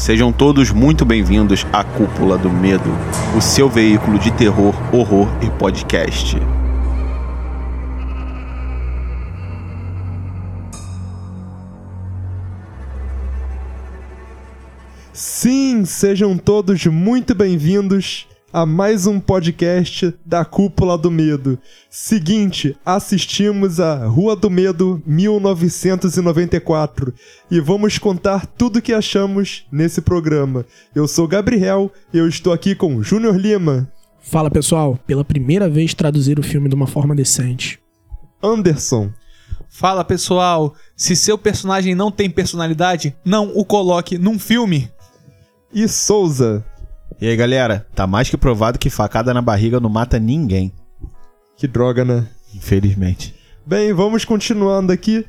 Sejam todos muito bem-vindos à Cúpula do Medo, o seu veículo de terror, horror e podcast. Sim, sejam todos muito bem-vindos a mais um podcast da Cúpula do Medo. Seguinte, assistimos a Rua do Medo 1994 e vamos contar tudo o que achamos nesse programa. Eu sou Gabriel e eu estou aqui com Júnior Lima, Fala pessoal, pela primeira vez traduzir o filme de uma forma decente. Anderson, Fala pessoal, se seu personagem não tem personalidade, não o coloque num filme. e Souza. E aí, galera, tá mais que provado que facada na barriga não mata ninguém, Que droga, né? infelizmente. Bem, vamos continuando aqui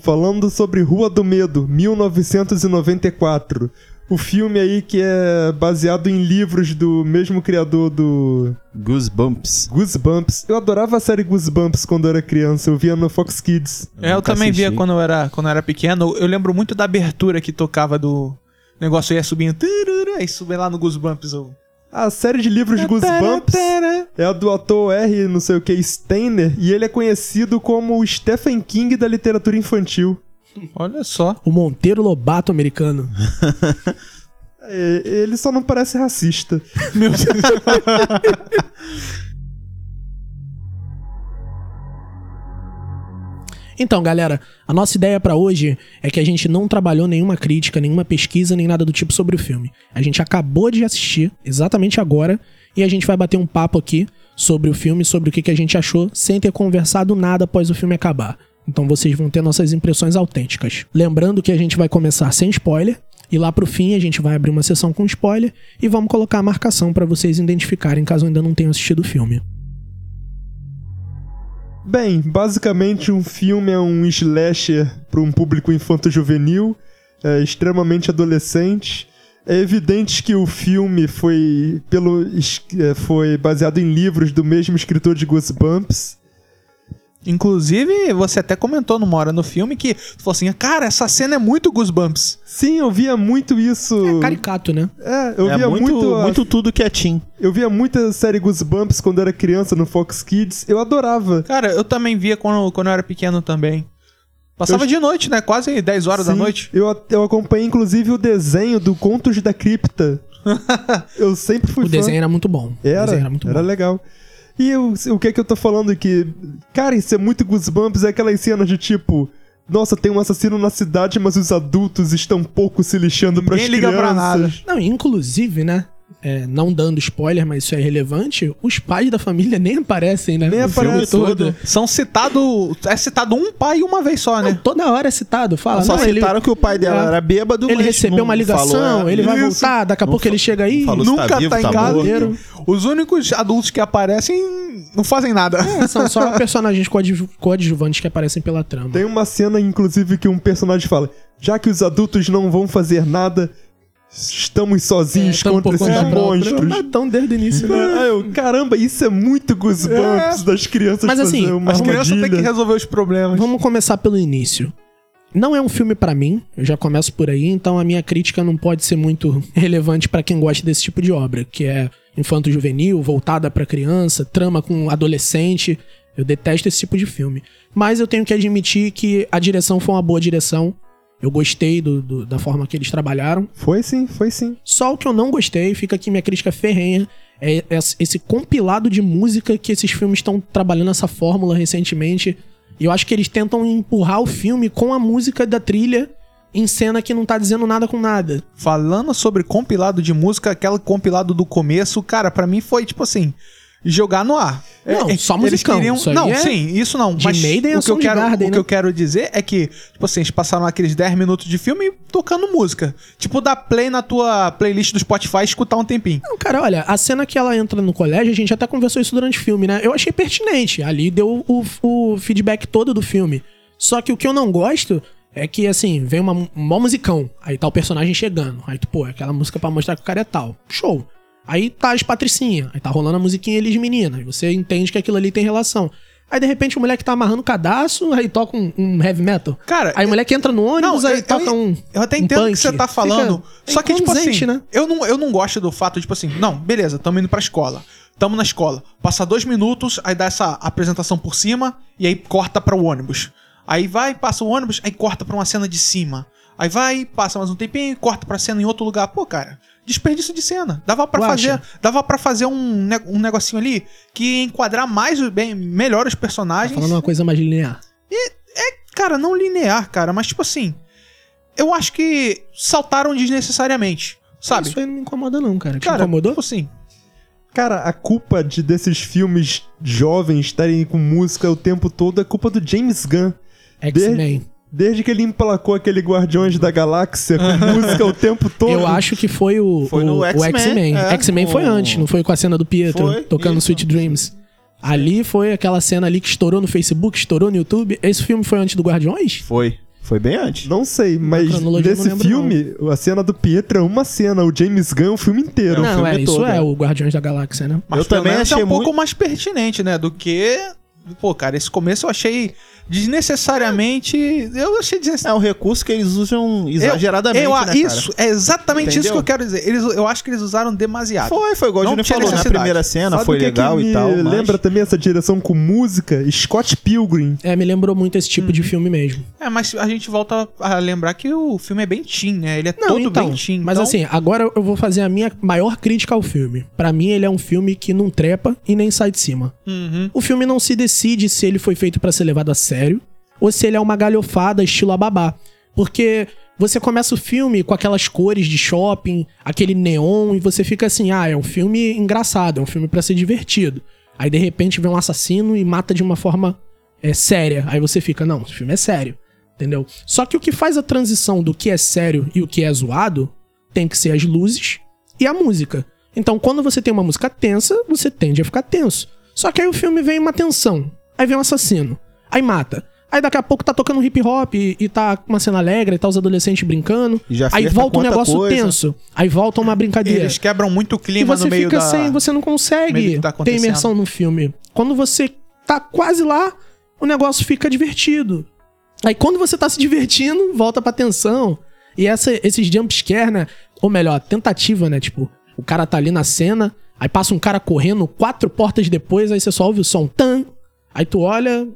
falando sobre Rua do Medo, 1994. O filme aí que é baseado em livros do mesmo criador do Goosebumps. Goosebumps. Eu adorava a série Goosebumps quando eu era criança, eu via no Fox Kids. É, eu nunca também via assisti. quando eu, era, quando eu era pequeno. Eu lembro muito da abertura que tocava do negócio ia subindo. Aí subia lá no Goosebumps. Eu... A série de livros Goosebumps é a do ator R, não sei o que, Steiner, e ele é conhecido como o Stephen King da literatura infantil. Olha só. O Monteiro Lobato americano. É, Ele só não parece racista. Meu Deus. Então, galera, a nossa ideia pra hoje é que a gente não trabalhou nenhuma crítica, nenhuma pesquisa, nem nada do tipo sobre o filme. A gente acabou de assistir, exatamente agora, e a gente vai bater um papo aqui sobre o filme, sobre o que, a gente achou, sem ter conversado nada após o filme acabar. Então vocês vão ter nossas impressões autênticas. Lembrando que a gente vai começar sem spoiler, e lá pro fim a gente vai abrir uma sessão com spoiler e vamos colocar a marcação pra vocês identificarem caso ainda não tenham assistido o filme. Bem, basicamente um filme é um slasher para um público infanto-juvenil, é extremamente adolescente. É evidente que o filme foi, pelo, é, foi baseado em livros do mesmo escritor de Goosebumps. Inclusive, você até comentou numa hora no filme que você falou assim: Cara, essa cena é muito Goosebumps. Sim, eu via muito isso. Caricato, né? É, eu é via muito, muito, a- muito tudo que é teen. eu via muita série Goosebumps quando era criança no Fox Kids. Eu adorava. Cara, eu também via quando, quando eu era pequeno também. Passava Eu- de noite, né? Quase 10 horas da Sim, noite. Eu, eu acompanhei inclusive o desenho do Contos da Cripta. eu sempre fui O fã. desenho era muito bom. O Era, desenho era muito era bom. legal. E o, o que é que eu tô falando que, cara, isso é muito Goosebumps, é aquelas cenas de tipo, nossa, tem um assassino na cidade, mas os adultos estão pouco se lixando pras Ninguém liga crianças. pra nada. Não, inclusive, né? É, não dando spoiler, mas isso é relevante, os pais da família nem aparecem, né? Nem no filme aparece. todo. São citados. É citado um pai uma vez só, né? Toda hora é citado. Fala, Só não, ele, citaram que o pai dela é. era bêbado, ele mas recebeu não uma ligação, falou, é, ele vai isso. voltar, daqui a Não pouco ele chega aí. falou se Nunca tá vivo, tá em tá casa. Os únicos adultos que aparecem não fazem nada. É, são só personagens coadju- coadjuvantes que aparecem pela trama. Tem uma cena, inclusive, que um personagem fala: já que os adultos não vão fazer nada, estamos sozinhos tamo contra esses monstros. Ah, Então, desde o início, né? Aí eu, caramba, isso é muito Goosebumps das crianças Mas assim, As crianças têm que resolver os problemas. Vamos começar pelo início. Não é um filme pra mim, eu já começo por aí, então a minha crítica não pode ser muito relevante pra quem gosta desse tipo de obra, que é infanto-juvenil, voltada pra criança, trama com adolescente. Eu detesto esse tipo de filme. Mas eu tenho que admitir que a direção foi uma boa direção. Eu gostei do- do- da forma que eles trabalharam. Foi sim, foi sim. Só o que eu não gostei, fica aqui minha crítica ferrenha, é esse esse compilado de música que esses filmes estão trabalhando essa fórmula recentemente. E eu acho que eles tentam empurrar o filme com a música da trilha em cena que não tá dizendo nada com nada. Falando sobre compilado de música, aquele compilado do começo, cara, pra mim foi tipo assim. Jogar no ar. Não, É, só musicão, queriam- isso Não, é sim, isso não. de mas Maiden a o que eu quero, Soundgarden, o que né? eu quero dizer é que, tipo assim, eles passaram aqueles 10 minutos de filme tocando música. Tipo, dar play na tua playlist do Spotify e escutar um tempinho. Não, cara, olha, a cena que ela entra no colégio, a gente até conversou isso durante o filme, né? Eu achei pertinente. Ali deu o, o feedback todo do filme. Só que o que eu não gosto é que, assim, vem uma, um mó musicão. Aí tá o personagem chegando. Aí tu, pô, é aquela música pra mostrar que o cara é tal. Show. Aí tá as patricinhas. Aí tá rolando a musiquinha eles meninas. Você entende que aquilo ali tem relação. Aí de repente o moleque tá amarrando o cadastro, aí toca um, um heavy metal. Cara, Aí o moleque entra no ônibus, Não, aí eu- toca eu- um. Eu até entendo o que você tá falando. Fica só que, tipo assim, né? eu, não, eu não gosto do fato, tipo assim, não, beleza, tamo indo pra escola. Tamo na escola. Passa dois minutos, aí dá essa apresentação por cima, e aí corta para o ônibus. Aí vai, passa o ônibus, aí corta pra uma cena de cima. Aí vai, passa mais um tempinho, e corta pra cena em outro lugar. Pô, cara, desperdício de cena. Dava pra Tu fazer, dava para fazer um, um negocinho ali que ia enquadrar mais o- bem, melhor os Tá personagens. falando uma coisa mais linear. Cara, não linear, cara, mas tipo assim. Eu acho que saltaram desnecessariamente. Sabe? Isso aí não me incomoda, não, cara. Te cara, incomodou? tipo assim. Cara, a culpa de desses filmes jovens estarem com música o tempo todo é culpa do James Gunn. X-Men. Desde que ele emplacou aquele Guardiões da Galáxia com música o tempo todo. Eu acho que foi o Foi o- X-Men, X-Men. é, X-Men foi o- antes, não foi com a cena do Pietro Foi, tocando isso. Sweet Dreams. Ali foi aquela cena ali que estourou no Facebook, estourou no YouTube. Esse filme foi antes do Guardiões? Foi. Foi bem antes. Não sei, mas não nesse filme, a cena do Pietro é uma cena, o James Gunn é o filme inteiro. o não, filme é, isso todo, é é. o Guardiões da Galáxia, né? Mas Eu também menos é achei um pouco muito- mais pertinente, né? Do que. Pô, cara, esse começo eu achei desnecessariamente. Eu achei desnecessário. É um recurso que eles usam exageradamente, eu, né, cara? Isso, é exatamente isso Entendeu? que eu quero dizer. Eles, eu acho que eles usaram demasiado. Foi, foi igual o Não Júnior tinha falou. Na necessidade. primeira cena Sabe foi o que legal que e tal, mas... lembra também essa direção com música? Scott Pilgrim. É, me lembrou muito esse tipo de filme mesmo. É, mas a gente volta a lembrar que o filme é bem teen, né? Ele é Não, todo então, bem teen. mas então- assim, agora eu vou fazer a minha maior crítica ao filme. Pra mim, ele é um filme que não trepa e nem sai de cima. Uhum. O filme não se decide se ele foi feito pra ser levado a sério ou se ele é uma galhofada estilo ababá. Porque você começa o filme com aquelas cores de shopping, aquele neon, e você fica assim: ah, é um filme engraçado, é um filme pra ser divertido. Aí de repente vem um assassino e mata de uma forma é, séria. Aí você fica: não, esse filme é sério. Entendeu? Só que o que faz a transição do que é sério e o que é zoado tem que ser as luzes e a música. Então, quando você tem uma música tensa, você tende a ficar tenso. Só que aí o filme vem uma tensão. Aí vem um assassino. Aí mata. Aí daqui a pouco tá tocando hip hop e, e tá com uma cena alegre, e tá os adolescentes brincando. E já aí volta um negócio coisa. tenso. Aí volta uma brincadeira. Eles quebram muito o E clima você no meio fica da... sem, você não consegue tá ter imersão no filme. Quando você tá quase lá, o negócio fica divertido. Aí quando você tá se divertindo, volta pra tensão. E essa, esses jumpscare, né? Ou melhor, tentativa, né? Tipo, o cara tá ali na cena, aí passa um cara correndo quatro portas depois, aí você só ouve o som tan. Aí tu olha,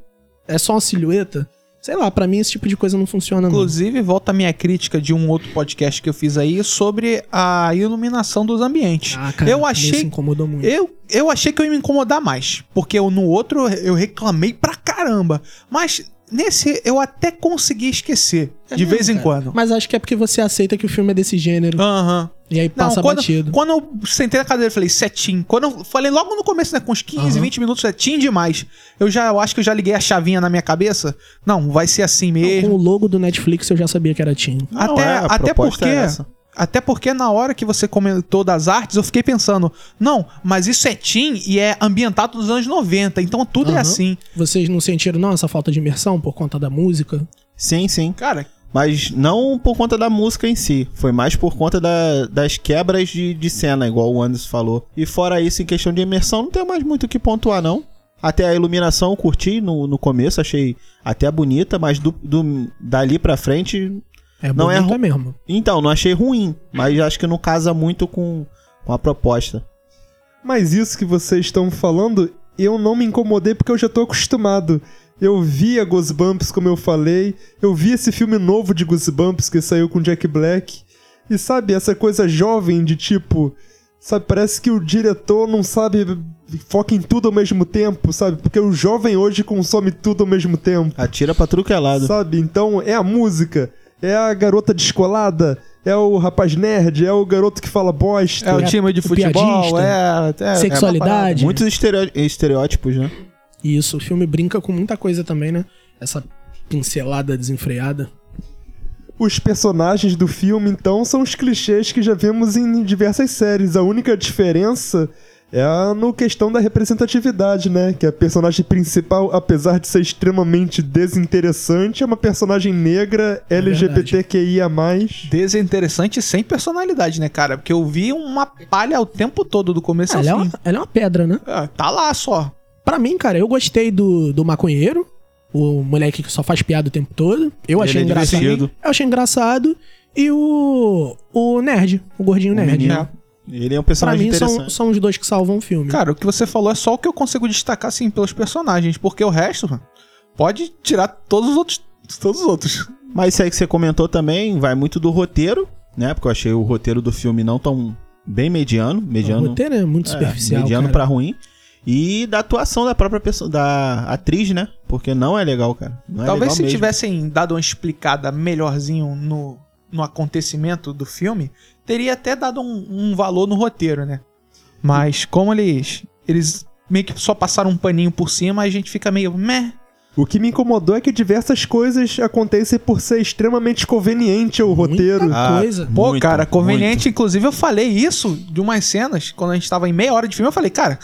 é só uma silhueta. Sei lá, pra mim esse tipo de coisa não funciona não. Inclusive, volta a minha crítica de um outro podcast que eu fiz aí sobre a iluminação dos ambientes. Ah, cara, eu achei incomodou muito. Eu, eu achei que eu ia me incomodar mais. Porque eu, no outro eu reclamei pra caramba. Mas nesse eu até consegui esquecer. É de mesmo, vez em cara. quando. Mas acho que é porque você aceita que o filme é desse gênero. Aham. E aí Não, passa quando, batido. quando eu sentei na cadeira e falei setinho, quando eu falei logo no começo, né, com uns 15, Aham. 20 minutos, setinho demais. Eu já eu acho que eu já liguei a chavinha na minha cabeça. Não, vai ser assim Com mesmo. o logo do Netflix eu já sabia que era Team. Não, até é, até porque é essa. até porque na hora que você comentou das artes, eu fiquei pensando, não, mas isso é teen e é ambientado nos anos 90, então tudo é Aham. assim. Vocês não sentiram, não, essa falta de imersão por conta da música? Sim, sim. Cara, Mas não por conta da música em si. Foi mais por conta da- das quebras de, de cena, igual o Anderson falou. E fora isso, em questão de imersão, não tem mais muito o que pontuar, não. Até a iluminação eu curti no, no começo, achei até bonita, mas do, do- dali pra frente. É Não é bonita ru- mesmo. Então, não achei ruim, mas acho que não casa muito com, com a proposta. Mas isso que vocês estão falando, eu não me incomodei porque eu já tô acostumado. Eu vi a Goosebumps, como eu falei. Eu vi esse filme novo de Goosebumps que saiu com Jack Black. E sabe, essa coisa jovem de tipo. Sabe, parece que o diretor não sabe. Foca em tudo ao mesmo tempo, sabe? Porque o jovem hoje consome tudo ao mesmo tempo. Atira pra tudo que é lado. Sabe? Então é a música, é a garota descolada, é o rapaz nerd, é o garoto que fala bosta. é o É, time de o futebol, piadista, é, é sexualidade. Muitos estereo- estereótipos, né? E isso, o filme brinca com muita coisa também, né? Essa pincelada desenfreada. Os personagens do filme, então, são os clichês que já vimos em diversas séries. A única diferença é a no questão da representatividade, né? Que a personagem principal, apesar de ser extremamente desinteressante, é uma personagem negra, LGBTQIA+. Desinteressante sem personalidade, né, cara? Porque eu vi uma palha o tempo todo do começo ao ela, é fim. uma, ela é uma pedra, né? É, tá lá só. Pra mim, cara, eu gostei do, do maconheiro, o moleque que só faz piada o tempo todo. Eu achei é engraçado. divertido. Eu achei engraçado. E o. O nerd, o gordinho O nerd. menino, Ele é um Pra personagem mim, são, interessante. são os dois que salvam o filme. Cara, o que você falou é só o que eu consigo destacar, assim, pelos personagens, porque o resto, mano, pode tirar todos os outros. Todos os outros. Mas isso aí que você comentou também vai muito do roteiro, né? Porque eu achei o roteiro do filme não tão bem mediano. o Mediano, roteiro é muito é, superficial. mediano cara. pra ruim. E da atuação da própria pessoa, da atriz, né? Porque não é legal, cara. Não é Talvez legal se mesmo. tivessem dado uma explicada melhorzinho no, no acontecimento do filme, teria até dado um, um valor no roteiro, né? Mas como eles. Eles meio que só passaram um paninho por cima, a gente fica meio. Meh. O que me incomodou é que diversas coisas acontecem por ser extremamente conveniente ao roteiro. Muita Ah, coisa. Pô, Muito, cara, conveniente. muito. Inclusive, eu falei isso de umas cenas, quando a gente tava em meia hora de filme, eu falei, cara,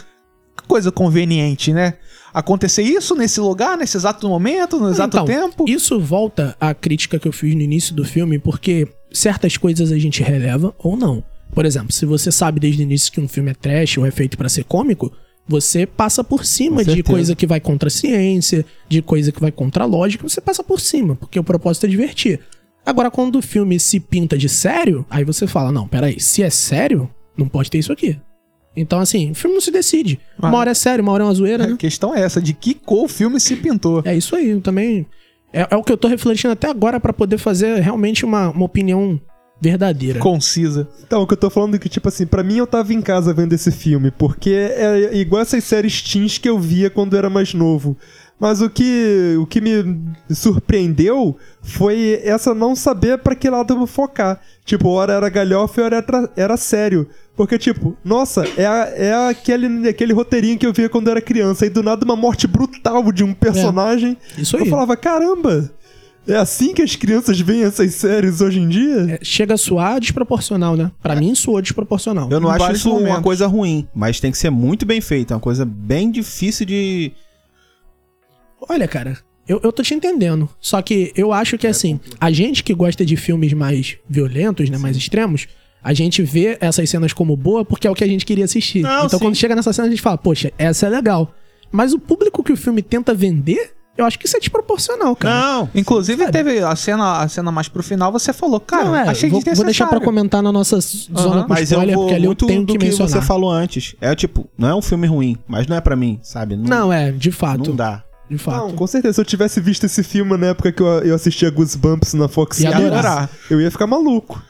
coisa conveniente, né? Acontecer isso nesse lugar, nesse exato momento, no exato Então, tempo. Isso volta à crítica que eu fiz no início do filme, porque certas coisas a gente releva ou não. Por exemplo, se você sabe desde o início que um filme é trash ou é feito pra ser cômico, você passa por cima de coisa que vai contra a ciência, de coisa que vai contra a lógica, você passa por cima, porque o propósito é divertir. Agora, quando o filme se pinta de sério, aí você fala: não, peraí, se é sério, não pode ter isso aqui. Então, assim, o filme não se decide. Uma hora é sério, uma hora é uma zoeira, A né? questão é essa, de que cor o filme se pintou. É isso aí, eu também. É, é o que eu tô refletindo até agora pra poder fazer realmente uma, uma opinião verdadeira. Concisa. Então, o que eu tô falando é que, tipo assim, pra mim eu tava em casa vendo esse filme, porque é igual essas séries teens que eu via quando eu era mais novo. Mas o que, o que me surpreendeu foi essa não saber pra que lado eu vou focar. Tipo, hora era galhofa e hora era, era sério. Porque, tipo, nossa, é, a- é aquele, aquele roteirinho que eu via quando eu era criança. E do nada uma morte brutal de um personagem. Isso Eu aí. falava, caramba, é assim que as crianças veem essas séries hoje em dia? É, chega a soar desproporcional, né? Pra mim soou desproporcional. Eu não acho isso uma momentos. coisa ruim, mas tem que ser muito bem feito. É uma coisa bem difícil de. Olha, cara, eu, eu tô te entendendo. Só que eu acho que, assim, a gente que gosta de filmes mais violentos, né? Mais extremos, a gente vê essas cenas como boa porque é o que a gente queria assistir. Não, então sim. quando chega nessa cena a gente fala, poxa, essa é legal. Mas o público que o filme tenta vender, eu acho que isso é desproporcional, cara. Não! Inclusive, Sabe? teve a cena, a cena mais pro final, você falou, cara, Não, é, achei vou, desnecessário. vou deixar pra comentar na nossa zona Aham. com Mas eu vou porque ali eu muito tenho do que que, mencionar. você falou antes. É tipo, não é um filme ruim, mas não é pra mim, sabe? Não, é, de fato. Não dá. De fato. Não, com certeza. Se eu tivesse visto esse filme na época que eu, eu assistia Goosebumps na Fox Ia Kids, adorar. eu ia ficar maluco.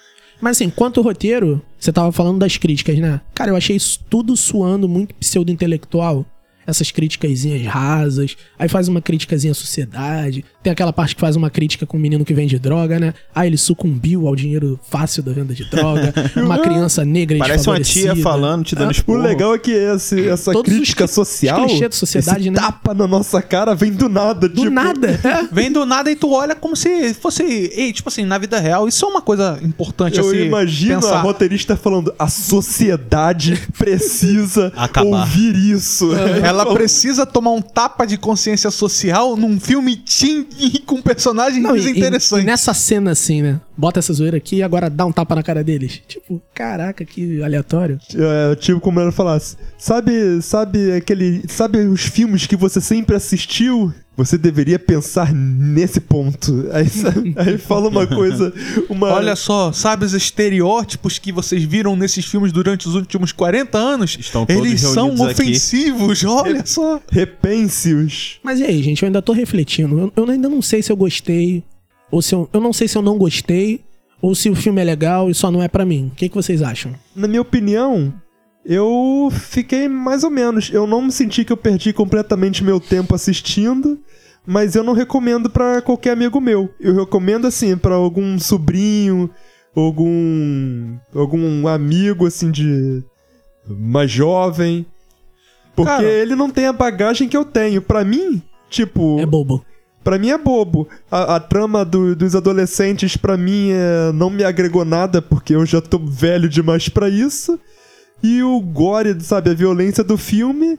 Mas assim, quanto ao roteiro, você tava falando das críticas, né? Cara, eu achei isso tudo suando muito pseudo-intelectual. Essas críticasinhas rasas. Aí faz uma criticazinha à sociedade. Tem aquela parte que faz uma crítica com um menino que vende droga, né? Ah, ele sucumbiu ao dinheiro fácil da venda de droga. uma criança negra e Parece uma tia falando, te dando O esporro. legal é que esse- essa Todos os crítica cli- social, os da sociedade, esse né? tapa na nossa cara vem do nada. Do tipo, nada. É. Vem do nada e tu olha como se fosse. Ei, tipo assim, na vida real, isso é uma coisa importante Eu assim. imagino a pensar. roteirista falando: a sociedade precisa Acabar. ouvir isso. Ela precisa tomar um tapa de consciência social num filme teen e com personagens Não, e- e, interessantes. e nessa cena assim, né? Bota essa zoeira aqui e agora dá um tapa na cara deles. Tipo, caraca, que aleatório. É, tipo como ela falasse, sabe, sabe aquele, sabe os filmes que você sempre assistiu? Você deveria pensar nesse ponto. Aí, aí fala uma coisa, uma Olha só, sabe os estereótipos que vocês viram nesses filmes durante os últimos 40 anos? Estão todos Eles são reunidos aqui. ofensivos, olha só. repense-os. Mas e aí, gente? Eu ainda tô refletindo. Eu, eu ainda não sei se eu gostei. Ou se eu. Eu não sei se eu não gostei. Ou se o filme é legal e só não é pra mim. O que, que vocês acham? Na minha opinião, eu fiquei mais ou menos. Eu não me senti que eu perdi completamente meu tempo assistindo, mas eu não recomendo pra qualquer amigo meu. Eu recomendo assim pra algum sobrinho, algum algum amigo assim de mais jovem, porque Cara. ele não tem a bagagem que eu tenho. Pra mim, tipo, É bobo. Pra mim é bobo. A, a trama do- dos adolescentes, pra mim, é, não me agregou nada, porque eu já tô velho demais pra isso. E o gore, sabe, a violência do filme,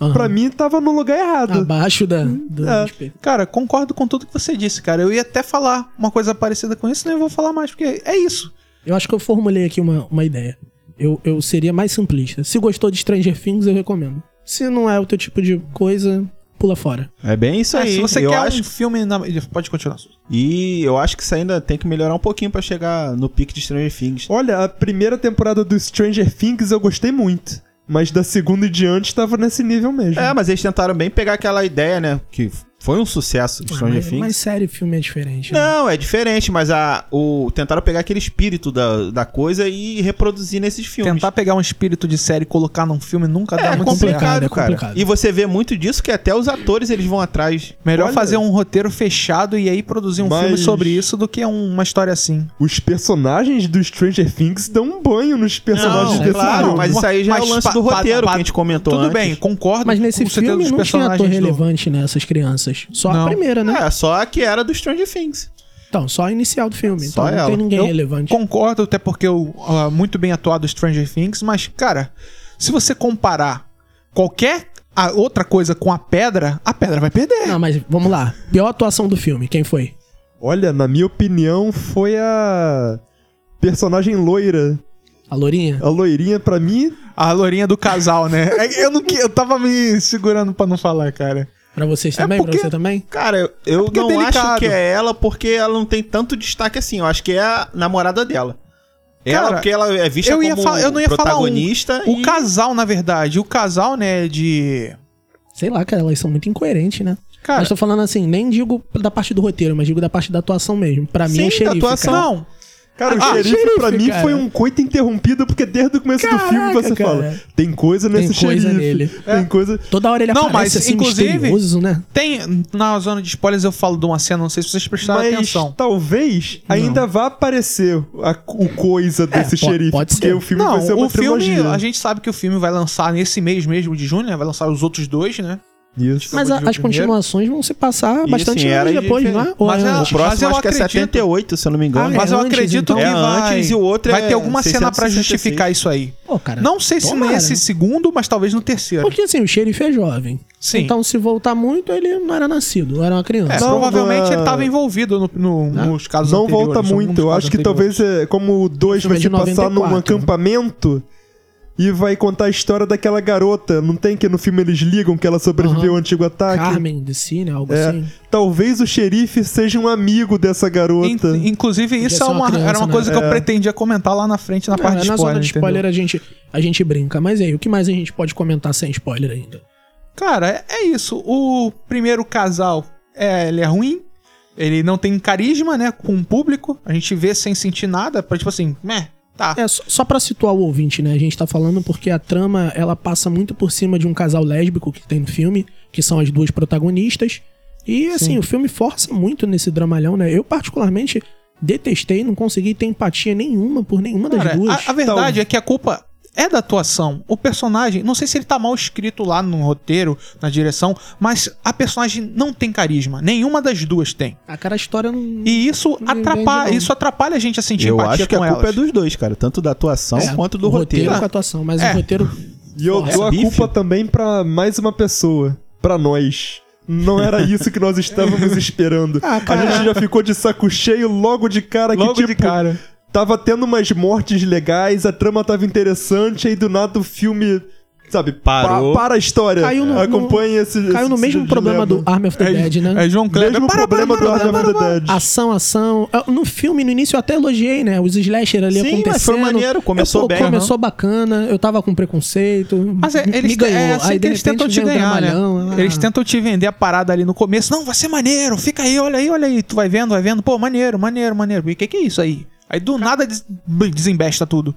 Aham. pra mim, tava no lugar errado. Abaixo da. do É. respeito. Cara, concordo com tudo que você disse, cara. Eu ia até falar uma coisa parecida com isso, nem vou falar mais, porque é isso. Eu acho que eu formulei aqui uma, uma ideia. Eu, eu seria mais simplista. Se gostou de Stranger Things, eu recomendo. Se não é o teu tipo de coisa, pula fora. É bem isso É, aí. se você eu quer acho... um filme. Na... Pode continuar. E eu acho que isso ainda tem que melhorar um pouquinho pra chegar no pique de Stranger Things. Olha, a primeira temporada do Stranger Things eu gostei muito. Mas da segunda em diante tava nesse nível mesmo. É, mas eles tentaram bem pegar aquela ideia, né? Que foi um sucesso de Stranger mas, Things. mas série e filme é diferente. né? Não, é diferente, mas a, o, tentaram pegar aquele espírito da, da coisa e reproduzir nesses filmes. Tentar pegar um espírito de série e colocar num filme nunca dá é muito complicado, certo. é cara. complicado. E você vê muito disso que até os atores eles vão atrás. Melhor Olha. fazer um roteiro fechado e aí produzir um Mas- filme sobre isso do que um- uma história assim. Os personagens do Stranger Things dão um banho nos personagens Não, desse claro, filme. mas isso aí já é o Mas lance pa- do pa- roteiro que a gente comentou Tudo antes. bem, concordo. Mas nesse filme não tinha ator personagens do- relevante nessas crianças. Só Não. a primeira, né? É, só a que era do Stranger Things. Então, só a inicial do filme. Só Então não ela. tem ninguém Eu relevante. Concordo, até porque eu ah, muito bem atuado Stranger Things, mas, cara, se você comparar qualquer a outra coisa com a pedra, a pedra vai perder. Não, mas vamos lá. Pior atuação do filme, quem foi? Olha, na minha opinião, foi a personagem loira. A Lourinha? A loirinha, pra mim, A lourinha do casal, né? É, Eu, não, que- eu tava me segurando pra não falar, cara. Pra vocês É também? porque- Pra você também? Cara, eu, eu é não delicado. acho que é ela porque ela não tem tanto destaque assim. Eu acho que é a namorada dela. ela, Cara, porque ela é vista eu ia como falar- eu não ia falar um. protagonista. O e- casal, na verdade, o casal, né, de. Sei lá, cara, elas são muito incoerentes, né? Cara, mas tô falando assim, nem digo da parte do roteiro, mas digo da parte da atuação mesmo. Pra mim Sim, é da xerife, atuação. cara. não. Cara, Ah, o xerife, xerife, pra mim cara. foi um coito interrompido, porque desde o começo do Caraca, filme você cara. fala: tem coisa Tem nesse coisa xerife. nele. Tem coisa. Toda hora ele Não, aparece mas, assim, inclusive- né? Tem. Na zona de spoilers eu falo de uma cena, não sei se vocês prestaram Mas atenção. talvez ainda vá aparecer a- o coisa desse É, xerife. pode porque ser. o filme Não, vai ser uma o filme, a gente sabe que o filme vai lançar nesse mês mesmo de junho, né? Vai lançar os outros dois, né? Isso. Mas a- de as continuações vão se passar E, bastante era anos depois, diferente. não é? Ou Mas é é- O próximo Mas eu acho que é acredito- 78, se eu não me engano. Ah, Mas é eu antes, acredito então? que É vai. antes e o outro vai é ter alguma cena pra 666. justificar isso aí. Pô, cara. Não sei se tomara, nesse né? segundo, mas talvez no terceiro. Porque assim, o xerife é jovem. Sim. Então, se voltar muito, ele não era nascido, era uma criança. É, Não, provavelmente não é- ele tava envolvido no- no- nos casos Não volta muito. Eu acho que talvez, é, como o 2 filme vai é se de passar num 94. acampamento e vai contar a história daquela garota. Não tem que no filme eles ligam que ela sobreviveu Aham. ao antigo ataque? Carmen de si, né? Algo É, assim. talvez o xerife seja um amigo dessa garota. In- inclusive, isso é uma criança, era uma né? coisa que eu É. pretendia comentar lá na frente, na Não, parte de na spoiler. zona de entendeu? spoiler a gente, a gente brinca. Mas aí, o que mais a gente pode comentar sem spoiler ainda? Cara, é, é isso. O primeiro casal, é, ele é ruim. Ele não tem carisma, né, com o público. A gente vê sem sentir nada, pra, tipo assim, meh, tá. É, só, só pra situar o ouvinte, né? A gente tá falando porque a trama, ela passa muito por cima de um casal lésbico que tem no filme, que são as duas protagonistas. E, assim, Sim. o filme força muito nesse dramalhão, né? Eu, particularmente, detestei, não consegui ter empatia nenhuma por nenhuma das Cara, duas. a, a verdade Então- é que a culpa é da atuação. O personagem, não sei se ele tá mal escrito lá no roteiro, na direção, mas a personagem não tem carisma. Nenhuma das duas tem. A cara, a história não... E isso Não atrapalha, isso atrapalha a gente a sentir Eu empatia acho que a com culpa elas. é dos dois, cara. Tanto da atuação É, quanto do o roteiro. com a atuação, mas É. o roteiro... E eu dou a bife. culpa também pra mais uma pessoa. Pra nós. Não era isso que nós estávamos esperando. Ah. A gente já ficou de saco cheio logo de cara Logo que, tipo, de cara. Tava tendo umas mortes legais, a trama tava interessante, aí do nada o filme, sabe, Parou. pa- para a história. Caiu no- Acompanha esse. Caiu no esse mesmo problema dilema. do Army of the Dead, né? É João Kleber. Mesmo Para, para, problema para, do para, Army of the. Dead. Ação, ação. Ah, No filme, no início, eu até elogiei, né? Os slasher ali Sim, acontecendo. mas foi maneiro, começou Eu, pô, bem. Começou bacana, eu tava com preconceito. Mas é, me eles, ganhou. é assim Aí, eles tentam te ganhar, né? ah. Eles tentam te vender a parada ali no começo. Não, vai ser maneiro, fica aí, olha aí, olha aí. Tu vai vendo, vai vendo. Pô, maneiro, maneiro, maneiro. E o que, que é isso aí? Aí do nada des- desembesta tudo.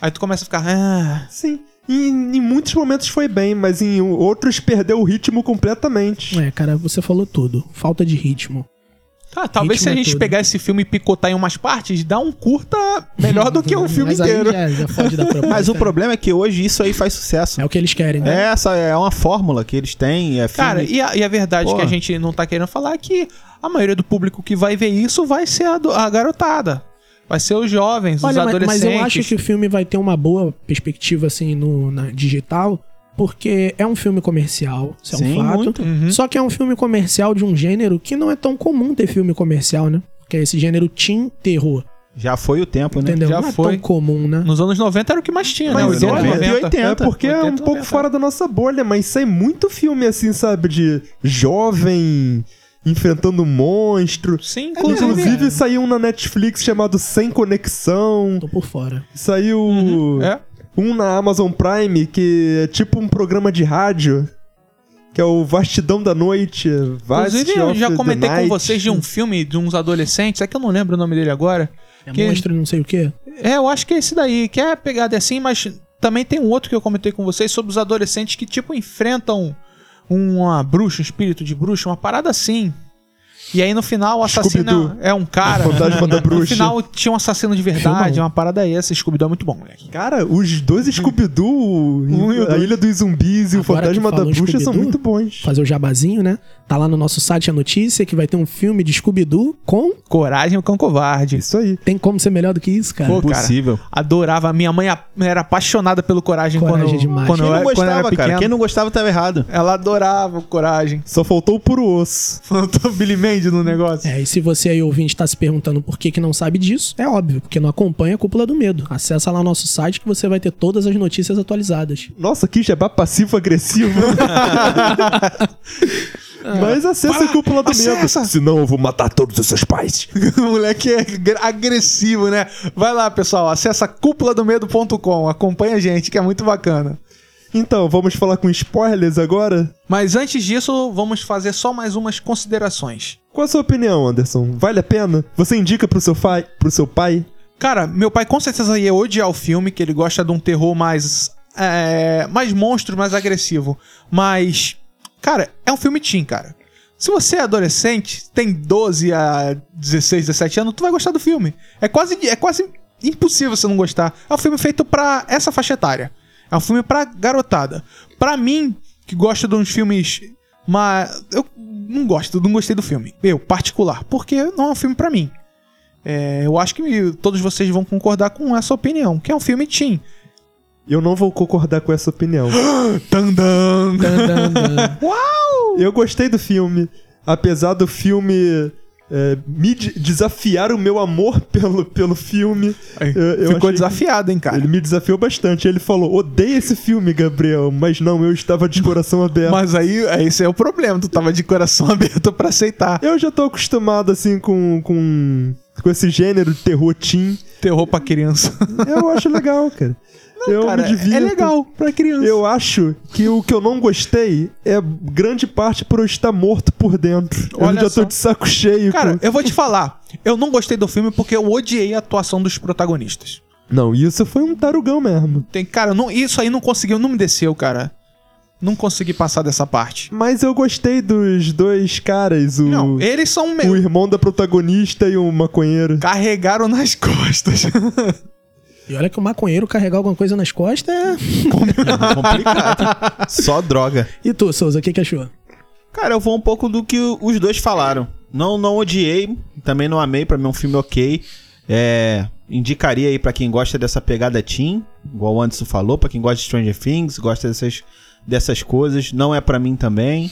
Aí tu começa a ficar. Ah, Sim. E em muitos momentos foi bem, mas em outros perdeu o ritmo completamente. É, cara, você falou tudo. Falta de ritmo. tá, talvez se a é gente tudo. pegar esse filme e picotar em umas partes, dá um curta melhor do que o filme Mas aí inteiro. já, já. Mas o problema é que hoje isso aí faz sucesso. É o que eles querem, né? Essa é uma fórmula que eles têm. É Cara, filme- e a, e a verdade Porra. que a gente não tá querendo falar é que a maioria do público que vai ver isso vai ser a, do- a garotada. Vai ser os jovens, os Olha, mas, adolescentes. mas eu acho que o filme vai ter uma boa perspectiva, assim, no, na digital, porque é um filme comercial, isso é um fato. muito. Uhum. Só que é um filme comercial de um gênero que não é tão comum ter filme comercial, né? Que é esse gênero teen terror. Já foi o tempo, né? Entendeu? Já não é foi. tão comum, né? Nos anos 90 era o que mais tinha, né? Mas 80, 90 e 80. É porque é um 80, pouco 90. fora da nossa bolha, mas sai muito filme assim, sabe? De jovem enfrentando um monstro. Sim, Inclusive, inclusive. saiu um na Netflix chamado Sem Conexão. Tô por fora. Saiu É. um na Amazon Prime que é tipo um programa de rádio. Que é o Vastidão da Noite. Vast Inclusive, eu já comentei com vocês de um filme de uns adolescentes, é que eu não lembro o nome dele agora. É Que- monstro não sei o quê. É, eu acho que é esse daí, que é a pegada assim, mas também tem um outro que eu comentei com vocês sobre os adolescentes que, tipo, enfrentam uma bruxa, um espírito de bruxa, uma parada assim. E aí no final o assassino é um cara. O fantasma da No bruxa. final tinha um assassino de verdade, Filmão. uma parada essa. Scooby-Doo é muito bom, moleque. Cara, os dois Scooby-Doo, o a dois. Ilha dos Zumbis e o Fantasma da Bruxa são muito bons. Fazer o jabazinho, né? Tá lá no nosso site a notícia que vai ter um filme de Scooby-Doo com. Coragem, o cão covarde. Isso aí. Tem como ser melhor do que isso, cara? Pô, cara, Possível. adorava. Minha mãe era apaixonada pelo Coragem, Coragem quando, demais. quando, Quem não eu era gostava, pequeno. cara? Quem não gostava tava errado. Ela adorava o Coragem. Só faltou o puro osso. Faltou Billy Mandy no negócio. É, e se você aí ouvinte tá se perguntando por que, que não sabe disso, é óbvio, porque não acompanha a Cúpula do Medo. Acessa lá o nosso site que você vai ter todas as notícias atualizadas. Nossa, que jabá passivo-agressivo. Mas acessa a lá, cúpula do acessa. medo. Senão eu vou matar todos os seus pais. o moleque é agr- agressivo, né? Vai lá, pessoal. Acessa cúpuladomedo.com. Acompanha a gente, que é muito bacana. Então, vamos falar com spoilers agora? Mas antes disso, vamos fazer só mais umas considerações. Qual a sua opinião, Anderson? Vale a pena? Você indica pro seu, pai, pro seu pai? Cara, meu pai com certeza ia odiar o filme, que ele gosta de um terror mais. É, mais monstro, mais agressivo. Mas. Cara, é um filme teen, cara. Se você é adolescente, tem 12 a 16, 17 anos, tu vai gostar do filme. É quase, é quase impossível você não gostar. É um filme feito pra essa faixa etária. É um filme pra garotada. Pra mim, que gosta de uns filmes. Mas. Eu não gosto, não gostei do filme. Eu, particular. Porque não é um filme pra mim. É, eu acho que todos vocês vão concordar com essa opinião, que é um filme teen. Eu não vou concordar com essa opinião. Tandam. Dan. eu gostei do filme, apesar do filme é, me de- desafiar o meu amor pelo, pelo filme. Aí, Eu- eu Ficou achei- desafiado, hein, cara. Ele me desafiou bastante. Ele falou: odeio esse filme, Gabriel. Mas não, eu estava de coração aberto. Mas aí, esse é o problema, tu tava de coração aberto pra aceitar. Eu já tô acostumado, assim, com, com, com esse gênero de terror teen. Terror pra criança. Eu acho legal, cara. eu cara, me divirto. é legal pra criança. Eu acho que o que eu não gostei é grande parte por eu estar morto por dentro. Olha eu já só. tô de saco cheio. Cara, com- eu vou te falar, eu não gostei do filme porque eu odiei a atuação dos protagonistas. Não, isso foi um tarugão mesmo. Tem, cara, não- isso aí não conseguiu, não me desceu, cara. Não consegui passar dessa parte. Mas eu gostei dos dois caras, o, Não, eles são o meio. irmão da protagonista e o maconheiro. Carregaram nas costas. E olha que o maconheiro carregar alguma coisa nas costas é. Complicado. Só droga. E tu, Souza, o que, que achou? Cara, eu vou um pouco do que os dois falaram. Não, não odiei, também não amei, pra mim é um filme ok. É, indicaria aí pra quem gosta dessa pegada teen, igual o Anderson falou, pra quem gosta de Stranger Things, gosta dessas, dessas coisas. Não é pra mim também.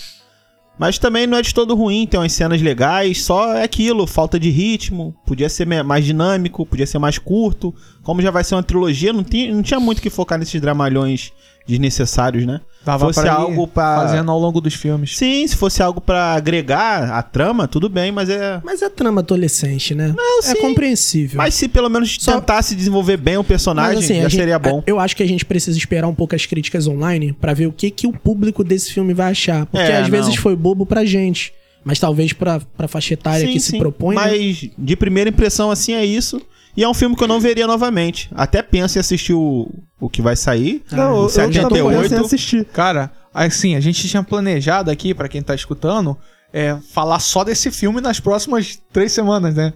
Mas também não é de todo ruim, tem umas cenas legais, só é aquilo, falta de ritmo, podia ser mais dinâmico, podia ser mais curto. Como já vai ser uma trilogia, não, tinha não tinha muito que focar nesses dramalhões desnecessários, né? Tava fosse pra ir algo pra Fazendo ao longo dos filmes. Sim, se fosse algo pra agregar a trama, tudo bem, mas é. Mas é trama adolescente, né? Não, é sim. compreensível. Mas se pelo menos Só- tentasse desenvolver bem o personagem, Mas, assim, já gente- seria bom. Eu acho que a gente precisa esperar um pouco as críticas online pra ver o que, que o público desse filme vai achar. Porque É, às vezes não. foi bobo pra gente. Mas talvez pra, pra faixa etária Sim, que se sim. propõe. né? Mas de primeira impressão, assim, é isso. E é um filme que eu não veria novamente. Até penso em assistir o, o que vai sair. Não, o eu, eu já tô 78. pensando em assistir. Cara, assim, a gente tinha planejado aqui, pra quem tá escutando, é, falar só desse filme nas próximas três semanas, né?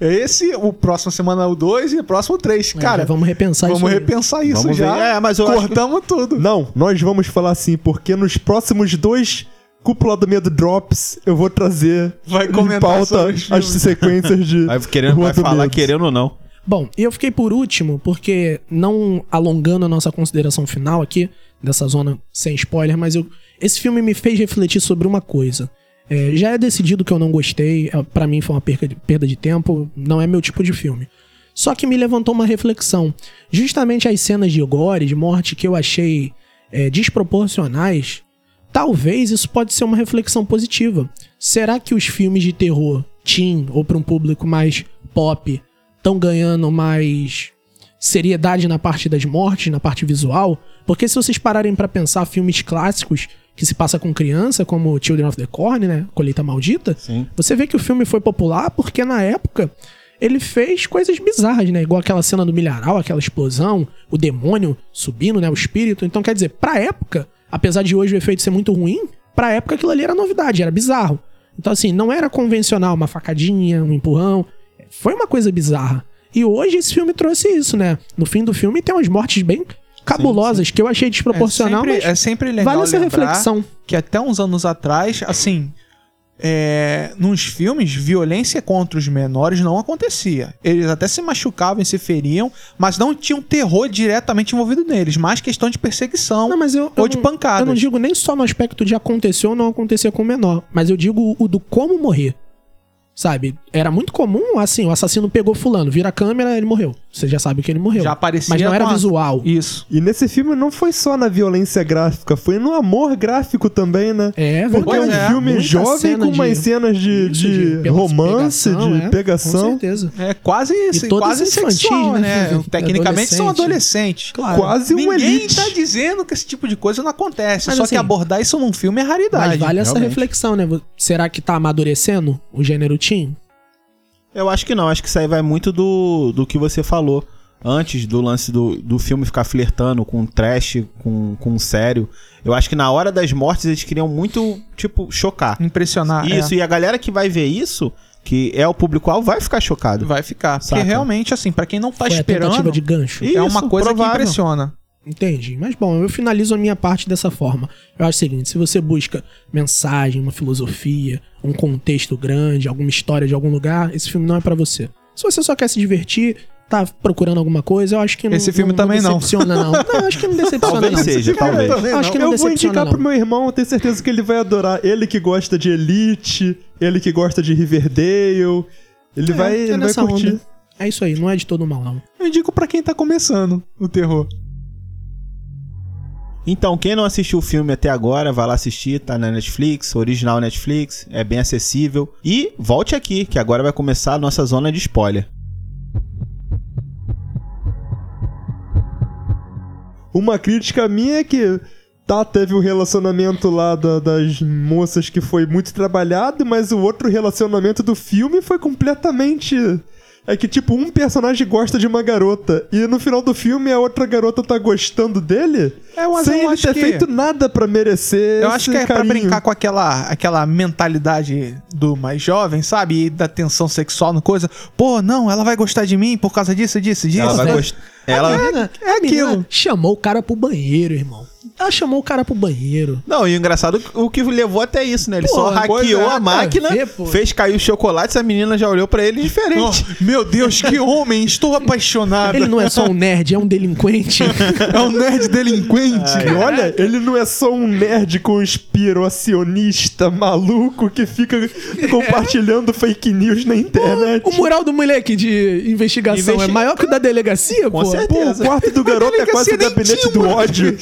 Esse, o próximo semana o 2 e o próximo o 3. É, Cara, já vamos repensar vamos isso. aí. repensar isso Vamos já. ver. É, mas eu que- Cortamos tudo. Não, nós vamos falar assim, porque nos próximos dois Cúpula do Medo Drops, eu vou trazer Vai em comentar pauta as sequências de Vai, querendo, Rua vai do falar Medo. querendo ou não. Bom, e eu fiquei por último, porque não alongando a nossa consideração final aqui, dessa zona sem spoiler, mas eu, esse filme me fez refletir sobre uma coisa. É, já é decidido que eu não gostei, é, pra mim foi uma perca de- perda de tempo, não é meu tipo de filme. Só que me levantou uma reflexão. Justamente as cenas de gore, de morte, que eu achei é, desproporcionais, talvez isso pode ser uma reflexão positiva. Será que os filmes de terror, teen, ou para um público mais pop, estão ganhando mais seriedade na parte das mortes, na parte visual? Porque se vocês pararem pra pensar filmes clássicos que se passa com criança, como Children of the Corn, né, Colheita Maldita, Sim. você vê que o filme foi popular porque na época ele fez coisas bizarras, né? Igual aquela cena do milharal, aquela explosão, o demônio subindo, né? O espírito. Então, quer dizer, pra época, apesar de hoje o efeito ser muito ruim, pra época aquilo ali era novidade, era bizarro. Então, assim, não era convencional, uma facadinha, um empurrão. Foi uma coisa bizarra. E hoje esse filme trouxe isso, né? No fim do filme tem umas mortes bem cabulosas que eu achei desproporcional, é sempre, mas é sempre legal vale essa reflexão. que até uns anos atrás, assim, é, nos filmes, violência contra os menores não acontecia. Eles até se machucavam e se feriam, mas não tinham terror diretamente envolvido neles, mais questão de perseguição Não, eu, ou eu de pancadas. Eu não digo nem só no aspecto de acontecer ou não acontecer com o menor, mas eu digo o do como morrer. Sabe? Era muito comum, assim, o assassino pegou fulano, vira a câmera, ele morreu. Você já sabe que ele morreu. Já aparecia Mas não era com a- visual. Isso. E nesse filme não foi só na violência gráfica, foi no amor gráfico também, né? É, Porque é um é, filme muita jovem com de- umas cenas de, Isso, de pe- romance, pegação, de é, Com pegação. certeza. É quase, E quase sexual, né? né? Tecnicamente são Adolescente. adolescentes. Claro. Quase um Ninguém elite. tá dizendo que esse tipo de coisa não acontece. Mas só assim, que abordar isso num filme é raridade. Mas vale essa realmente. reflexão, né? Será que tá amadurecendo o gênero teen? Eu acho que não, acho que isso aí vai muito do, do que você falou antes do lance do, do filme ficar flertando com trash, com, com sério. Eu acho que na hora das mortes eles queriam muito, tipo, chocar. Impressionar. isso, é. e a galera que vai ver isso, que é o público-alvo, vai ficar chocado. Vai ficar. Porque Saca. realmente, assim, pra quem não tá Foi a esperando, tentativa de gancho? É uma Isso, coisa provável. que impressiona. Entendi. Mas bom, eu finalizo a minha parte dessa forma. Eu acho o seguinte: se você busca mensagem, uma filosofia, um contexto grande, alguma história de algum lugar, esse filme não é pra você. Se você só quer se divertir, tá procurando alguma coisa, eu acho que não. Esse filme também não. decepciona, não. Não, acho que não decepciona, Talvez não. seja, talvez. Eu acho que não eu vou indicar não. pro meu irmão, eu tenho certeza que ele vai adorar. Ele que gosta de Elite, ele que gosta de Riverdale. Ele É, vai, é ele vai curtir. onda. É isso aí, não é de todo mal, não. Eu indico pra quem tá começando o terror. Então, quem não assistiu o filme até agora, vai lá assistir, tá na Netflix, original Netflix, é bem acessível. E volte aqui, que agora vai começar a nossa zona de spoiler. Uma crítica minha é que tá, teve o relacionamento lá da- das moças que foi muito trabalhado, mas o outro relacionamento do filme foi completamente. É que, tipo, um personagem gosta de uma garota e no final do filme a outra garota tá gostando dele É, mas sem eu ele acho ter que- feito nada pra merecer. Eu acho que é pra carinho. brincar com aquela, aquela mentalidade do mais jovem, sabe? E da tensão sexual no coisa. Pô, não, ela vai gostar de mim por causa disso, disso, disso. Ela vai é. gostar. Ela. é a menina aquilo. Chamou o cara pro banheiro, irmão. Ela chamou o cara pro banheiro. Não, e o engraçado é o que levou até isso, né? Ele Pô, só hackeou é, a máquina, ver, fez cair o chocolate, essa menina já olhou pra ele diferente. Oh, meu Deus, que homem! Estou apaixonado. Ele não é só um nerd, é um delinquente. é um nerd delinquente. E olha, ele não é só um nerd conspiracionista maluco que fica compartilhando fake news na internet. o mural do moleque de investigação Investi- é maior que o da delegacia, Com pô. certeza. Pô, o quarto do garoto é quase o gabinete tinha do ódio.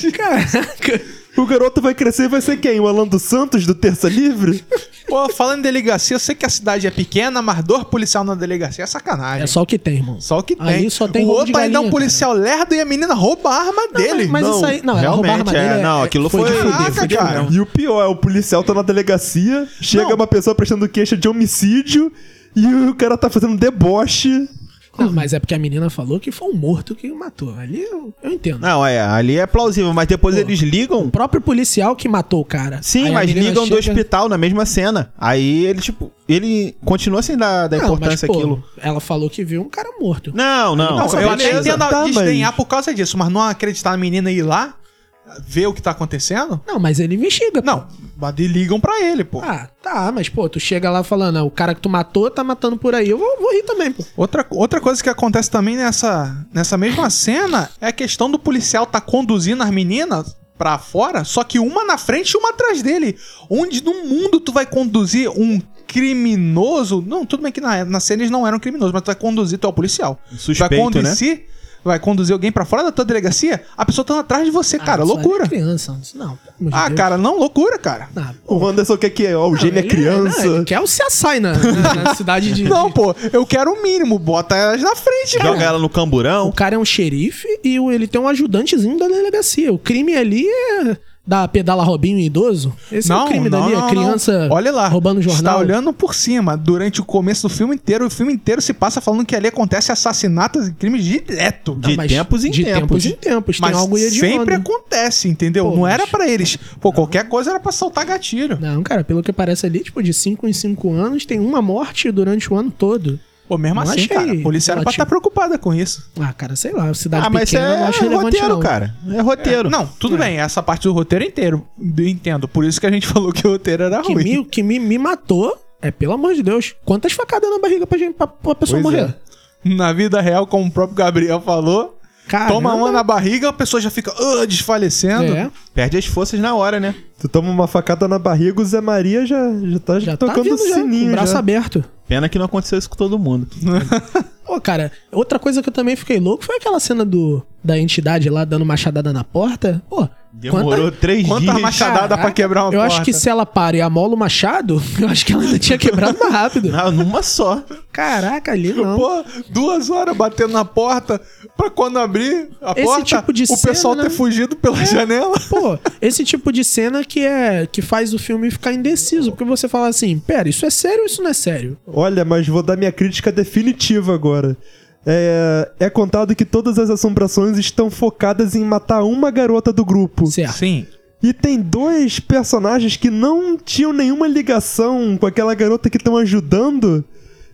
Caraca. O garoto vai crescer e vai ser quem? O Alan dos Santos do Terça Livre? Pô, falando em delegacia, eu sei que a cidade é pequena, mas dor policial na delegacia é sacanagem. É só o que tem, irmão. Só o que tem. Ali só tem o outro de ainda é um policial lerdo e a menina rouba a arma dele. Mas Não, isso aí. Não, ela roubar a arma realmente, dele. é, não, aquilo de foi- fuder, Caraca, foi de cara. E o pior é, o policial tá na delegacia, chega Não. uma pessoa prestando queixa de homicídio e o cara tá fazendo deboche. Não, mas é porque a menina falou que foi um morto que matou. Ali eu, eu entendo. Não, é, ali é plausível, mas depois Pô. eles O ligam. próprio policial que matou o cara. Sim, Aí mas ligam do chega- hospital na mesma cena. Aí ele, tipo, ele continua sem dar, dar Não, importância mas, pô, àquilo. Ela falou que viu um cara morto. Não, não. Não, eu até entendo Tá, desdenhar mas- por causa disso, mas não acreditar na menina e ir lá, ver o que tá acontecendo? Não, mas ele investiga. pô. Não, mas ligam pra ele, pô. Ah, tá, mas pô, tu chega lá falando, ah, o cara que tu matou tá matando por aí. Eu vou, vou rir também, pô. Outra, outra coisa que acontece também nessa, nessa mesma cena é a questão do policial tá conduzindo as meninas pra fora, só que uma na frente e uma atrás dele. Onde no mundo tu vai conduzir um criminoso. Não, tudo bem que na, na cena eles não eram criminosos, mas tu vai conduzir, tu é o policial. Suspeito, vai conduzir, vai conduzir alguém pra fora da tua delegacia, a pessoa tá atrás de você, cara. Ah, aí loucura. É criança. Não, de Ah, Deus. cara, não, loucura, cara. Ah, O Anderson quer que ó, o gênio é ele criança. não, ele quer o CSI na, na, na cidade de. Não, pô, eu quero o mínimo, bota elas na frente, Joga ela no O camburão. cara é um xerife e o- ele tem um ajudantezinho da delegacia. O crime ali é da pedala Robinho idoso. Esse é o crime dali, é criança não. Olha lá. roubando Está jornal. olhando por cima. Durante o começo do filme inteiro, o filme inteiro se passa falando que ali acontece assassinatos e crimes direto. De mas tempos em de tempos. tempos em tempos. Mas tem algo hediondo. sempre acontece, entendeu? Pô, não mas- era pra eles. Pô, qualquer coisa era pra soltar gatilho. Não, cara, pelo que parece ali, tipo, de 5 em 5 anos, tem uma morte durante o ano todo. Pô, mesmo Não assim, achei cara, a polícia era pra estar preocupada com isso. Ah, cara, sei lá, cidade Ah, mas pequena eu não é acho relevante roteiro, não. cara. É roteiro. Não, tudo bem, essa parte do roteiro inteiro. Eu entendo. Por isso que a gente falou que o roteiro era que, ruim. me, o que me, me matou é, pelo amor de Deus, quantas facadas na barriga pra, gente, pra, pra pessoa Pois morrer? Na vida real, como o próprio Gabriel falou, Caramba. toma uma na barriga, a pessoa já fica ah, desfalecendo. É, Perde as forças na hora, né? Tu toma uma facada na barriga, o Zé Maria já, já tá já tá tocando vindo o já, com sininho. o braço já. aberto. Pena que não aconteceu isso com todo mundo. Pô, cara, outra coisa que eu também fiquei louco foi aquela cena do da entidade lá dando machadada na porta. Pô, Demorou quanta- três Quanta dias. machadada Caraca, pra quebrar uma Eu porta. acho que se ela para e amola o machado, eu acho que ela ainda tinha quebrado mais rápido. Não, numa só. Caraca, ali não. Pô, duas horas batendo na porta pra quando abrir a Esse porta, tipo de o cena, pessoal ter fugido pela janela. Pô, esse tipo de cena que é que faz o filme ficar indeciso, porque você fala assim, pera, isso é sério ou isso não é sério? Olha, mas vou dar minha crítica definitiva agora. É, é contado que todas as assombrações estão focadas em matar uma garota do grupo. Certo. Sim. E tem dois personagens que não tinham nenhuma ligação com aquela garota que estão ajudando.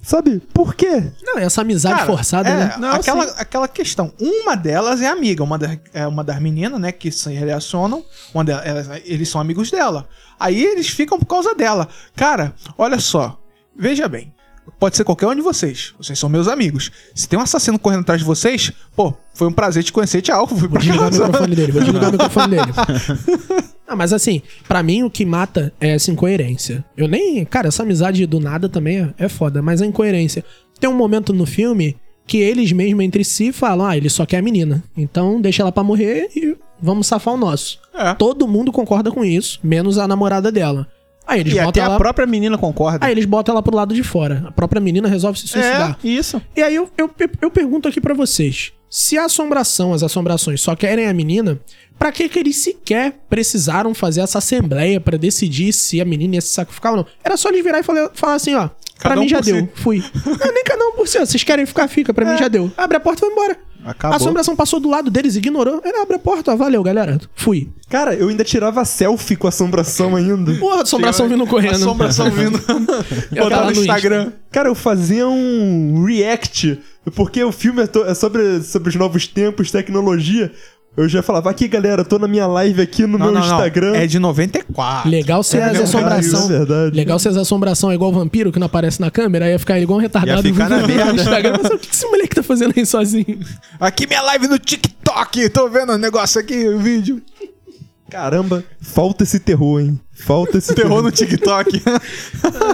Sabe? Por quê? Não, essa amizade Cara, forçada, é, né? Não, aquela, aquela questão. Uma delas é amiga, uma, da- é uma das meninas, né, que se relacionam. Uma delas, elas- eles são amigos dela. Aí eles ficam por causa dela. Cara, olha só. Veja bem. Pode ser qualquer um de vocês. Vocês são meus amigos. Se tem um assassino correndo atrás de vocês, pô, foi um prazer te conhecer, tchau. Fui Vou desligar o microfone dele, vou desligar o microfone dele. Ah, mas assim, pra mim o que mata é essa incoerência. Eu nem. Cara, essa amizade do nada também é, é foda, mas a incoerência. Tem um momento no filme que eles mesmos entre si falam: ah, ele só quer a menina. Então deixa ela pra morrer e vamos safar o nosso. É. Todo mundo concorda com isso, menos a namorada dela. Aí eles E até botam a ela. própria menina concorda. Aí eles botam ela pro lado de fora. A própria menina resolve se suicidar. é, isso. E aí eu, eu, eu pergunto aqui pra vocês: se a assombração, as assombrações só querem a menina, pra que que eles sequer precisaram fazer essa assembleia pra decidir se a menina ia se sacrificar ou não? Era só eles virar e falar, falar assim, ó. Pra Cada um mim já deu, si. fui. Não, nem cada um por si, ó, vocês querem ficar, fica, pra mim já deu. Abre a porta e vai embora. Acabou. A assombração passou do lado deles, ignorou. Ele abre a porta, ó, valeu, galera. Fui. Cara, eu ainda tirava selfie com assombração ainda. Porra, assombração vindo correndo. Assombração vindo. Eu Botar tava no no Instagram. Cara, eu fazia um react, porque o filme é, to- é sobre, sobre os novos tempos, tecnologia. Eu já falava, aqui galera, tô na minha live aqui no Não, meu não, não. Instagram. É de 94. Legal ser É as assombração. isso é verdade. Legal ser as assombração é igual vampiro que não aparece na câmera, aí ia ficar igual um retardado Ia ficar na no. Instagram. Mas o que esse moleque tá fazendo aí sozinho? Aqui minha live no TikTok. Tô vendo o negócio aqui, o vídeo. Caramba, falta esse terror, hein? Falta esse Terror no TikTok.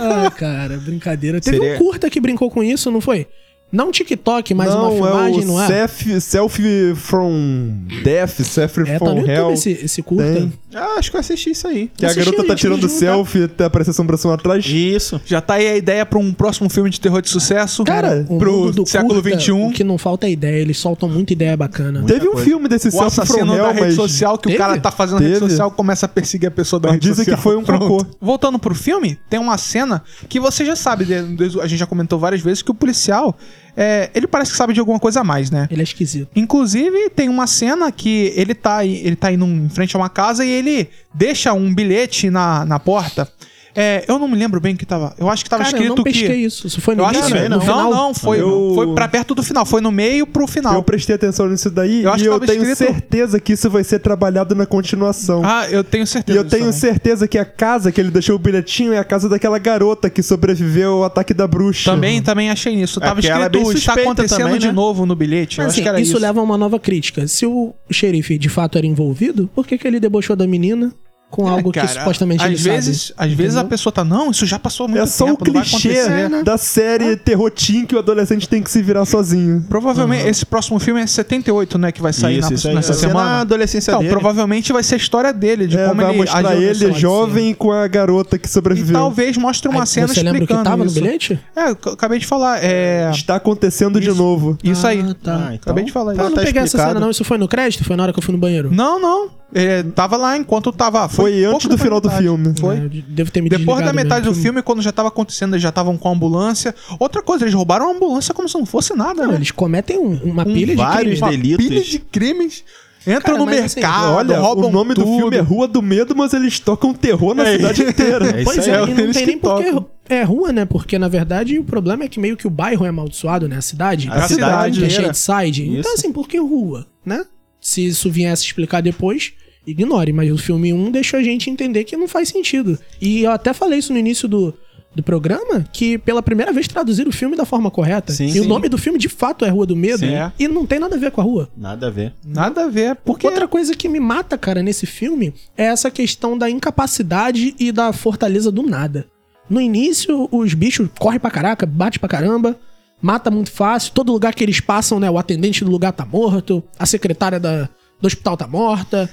Ah, cara, brincadeira. Teve Seria- um curta que brincou com isso, não foi? Não TikTok, mas não, uma filmagem, é não é? selfie, selfie from death, selfie É, tá from no hell. Esse, esse curta. Tem. Ah, acho que eu assisti isso aí. Que a garota tá tirando selfie, até aparece a assombração atrás. Isso. Já tá aí a ideia pra um próximo filme de terror de sucesso. Cara, o pro mundo do século curta, XXI. O que não falta é ideia, eles soltam muita ideia bacana. Teve um coisa. filme desse O selfie from assassino hell, da rede mas... social que Teve? o cara tá fazendo na rede Teve. social começa a perseguir a pessoa da Mas rede dizem social. que foi um Pronto. cocô. Voltando pro filme, tem uma cena que você já sabe, a gente já comentou várias vezes, que o policial, é, ele parece que sabe de alguma coisa a mais, né? Ele é esquisito. Inclusive, tem uma cena que ele tá, ele tá indo em frente a uma casa e ele deixa um bilhete na, na porta. É, eu não me lembro bem o que tava. Eu acho que tava Cara, eu escrito não pesquei que. isso. Isso foi no Eu acho que no não, final? não, foi, Eu- foi pra perto do final. Foi no meio pro final. Eu prestei atenção nisso daí Eu acho e que eu tava tenho escrito- certeza que isso vai ser trabalhado na continuação. Ah, eu tenho E certeza. eu disso tenho também. certeza que a casa que ele deixou o bilhetinho é a casa daquela garota que sobreviveu ao ataque da bruxa. Também, também achei nisso. Tava Aquela é bem escrito, está suspeita acontecendo também, de né? novo no bilhete. eu Mas, acho assim, que era isso, isso. leva a uma nova crítica. Se o xerife de fato era envolvido, por que, que ele debochou da menina? Com algo que supostamente ele às vezes, sabe. Às vezes a pessoa tá, não, isso já passou muito É só tempo, o clichê acontecer. né? da série terror teen que o adolescente tem que se virar sozinho. Provavelmente, esse próximo filme é 78, né, que vai sair Isso, na- isso aí. nessa Vai ser na semana. adolescência Então, dele. provavelmente vai ser a história dele, de É, como vai ele mostrar ele jovem com a garota que E sobreviveu. talvez mostre uma Aí, cena Você lembra o que explicando tava isso. no bilhete? É, eu acabei de falar. É. Está acontecendo de Isso. novo. Isso aí. Ah, tá. Ah, então Acabei de falar tá- eu não tá peguei essa cena, não. Isso foi no crédito? Foi na hora que eu fui no banheiro? Não, não. É, tava lá enquanto tava. Foi, antes pouco do final do filme. Foi. É, devo ter me Depois da metade mesmo. do filme, quando já tava acontecendo, eles já estavam com a ambulância. Outra coisa, eles roubaram a ambulância como se não fosse nada, Não, né? eles cometem um- uma Com pilha de vários crimes. Uma delitos. pilha de crimes. Entram Cara, no assim, mercado, Olha, roubam o nome do tudo. filme é Rua do Medo, mas eles tocam terror na É. cidade inteira. É Pois é, é e não eles tem nem porque tocam. é rua, né? Porque, na verdade, o problema é que meio que o bairro é amaldiçoado, né? A cidade. A cidade cidade que é de side. Então, assim, por que rua, né? Se isso viesse explicar depois, ignore. Mas o filme 1 deixou a gente entender que não faz sentido. E eu até falei isso no início do, do programa, que pela primeira vez traduziram o filme da forma correta. Sim, e sim. o nome do filme, de fato, é Rua do Medo. Sim. E não tem nada a ver com a rua. Nada a ver. Nada a ver. Porque Outra coisa que me mata, cara, nesse filme é essa questão da incapacidade e da fortaleza do nada. No início, os bichos correm pra caraca, bate pra caramba, mata muito fácil. Todo lugar que eles passam, né? O atendente do lugar tá morto, a secretária da, do hospital tá morta.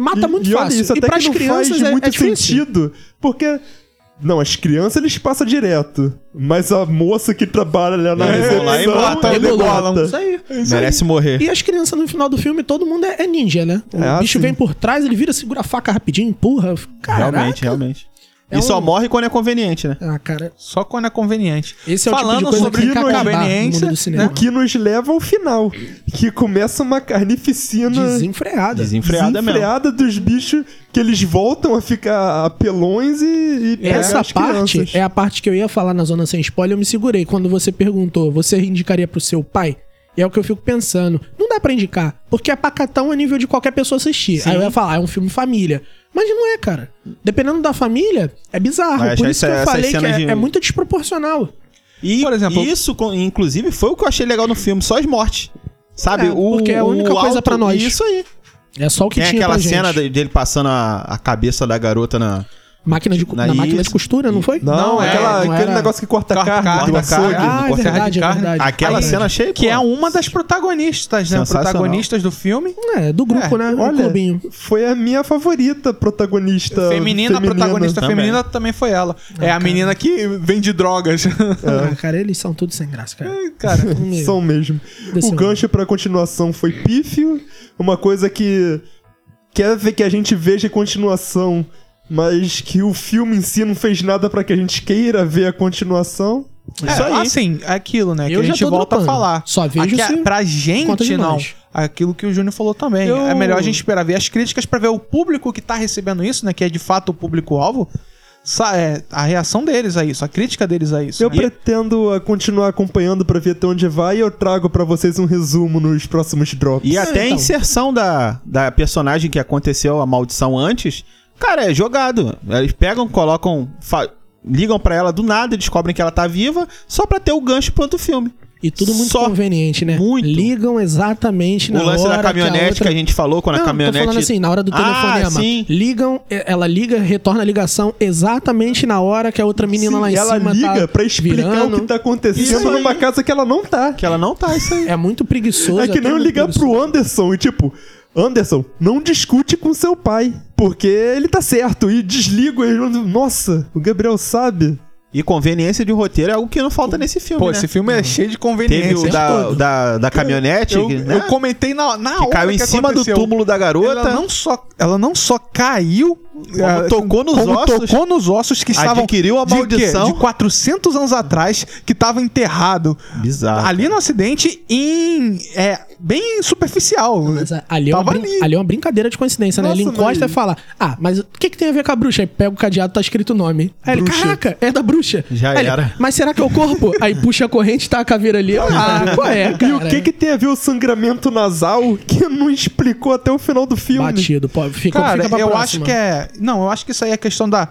Mata muito e olha, fácil. isso e até pras que não crianças faz é, muito é sentido. Porque. Não, as crianças eles passam direto. Mas a moça que trabalha ali na vão lá e Debolam. mata. Isso aí. Merece morrer. E as crianças no final do filme, todo mundo é, é ninja, né? O É, bicho sim. vem por trás, ele vira, segura a faca rapidinho, empurra. Caraca. Realmente, realmente. É e só um- morre quando é conveniente, né? Ah, cara. só quando é conveniente. Esse é o Falando tipo de coisa sobre que no conveniência, cinema. O que nos leva ao final. Que começa uma carnificina Desenfreada. Desenfreada mesmo. desenfreada dos bichos que eles voltam a ficar apelões e, e Essa as parte crianças. é a parte que eu ia falar na zona sem spoiler, eu me segurei. Quando você perguntou, você indicaria pro seu pai? E é o que eu fico pensando. Dá pra indicar, porque é pacatão a nível de qualquer pessoa assistir. Sim. Aí eu ia falar, ah, é um filme família. Mas não é, cara. Dependendo da família, é bizarro. Vai Por isso que eu essa- essas falei que é, de- é muito desproporcional. E Por exemplo- isso, inclusive, foi o que eu achei legal no filme, só as mortes. Sabe? É, porque é a única o coisa alto- pra nós. Isso aí. É só o que Tem tinha aquela cena de- dele passando a, a cabeça da garota na. Máquina de, Na na máquina de costura, não foi? Não, Não, é, aquela, não aquele era- negócio que corta Corta carne carne, do açougue. carne. Ah, é verdade, é carne. verdade. Aquela Aí- cena achei. Que pô, é uma das protagonistas, né? Protagonistas do filme. É, do grupo, É, né? Olha, clubinho. foi a minha favorita protagonista. Feminina, a protagonista Também. feminina também foi ela. é a cara. menina que vende drogas. Ah, cara, eles são tudo sem graça, cara. Cara, Meu. São mesmo. Desceu. O gancho pra continuação foi pífio. Uma coisa que quer ver que a gente veja a continuação, mas que o filme em si não fez nada pra que a gente queira ver a continuação. Isso aí. Assim, é aquilo, né? Que Eu a já gente volta dropando. a falar. Só vejo Aqui, se Pra gente, não. Aquilo que o Júnior falou também. Eu- É melhor a gente esperar ver as críticas pra ver o público que tá recebendo isso, né? Que é de fato o público-alvo. é, a reação deles a isso, a crítica deles a isso. Eu né? pretendo ah, continuar acompanhando pra ver até onde vai e eu trago pra vocês um resumo nos próximos drops. E até a então. inserção da, da personagem que aconteceu a maldição antes, cara, é jogado. Eles pegam, colocam. ligam pra ela do nada descobrem que ela tá viva, só pra ter o gancho pro outro filme. E tudo muito Só conveniente, né? muito. Ligam exatamente na o lance hora da caminhonete que a, outra... gente falou, quando Não, a caminhonete. tô falando assim, na hora do Ah, telefonema. sim. Ligam, eh, ela liga, retorna a ligação exatamente na hora que a outra menina Sim, lá em ela cima liga tá pra explicar virando. o que tá acontecendo numa casa que ela não tá. Que ela não tá, isso aí. É muito preguiçoso. É que até nem eu ligar pro Anderson e tipo, Anderson, não discute com seu pai, porque ele tá certo. E desligo ele. Nossa, o Gabriel sabe. E conveniência de roteiro é algo que não falta nesse filme. Pô, né? esse filme é cheio de Teve conveniência. o da, todo. da, da caminhonete, eu, né? eu comentei na, na que hora caiu em que cima aconteceu. do túmulo da garota. Ela não só, ela não só caiu, eh, tocou nos como ossos, tocou nos ossos que estavam adquiriu a de quê? maldição. de 400 anos atrás que estava enterrado Bizarro. ali no acidente em é bem superficial. Mas a- ali é, uma ali. ali é uma brincadeira de coincidência, né? Nossa, Ele encosta mas- e fala: Ah, mas o que, que tem a ver com a bruxa? Aí pega o cadeado, tá escrito o nome. Aí ele, caraca, é da bruxa. Já Aí ele, era. mas será que é o corpo? Aí puxa a corrente, tá a caveira ali. Ah, qual é, cara? E o que que tem a ver o sangramento nasal que não explicou até o final do filme? Batido, pô, fica, Cara, fica pra eu próxima. acho que é. Não, eu acho que isso aí é questão da.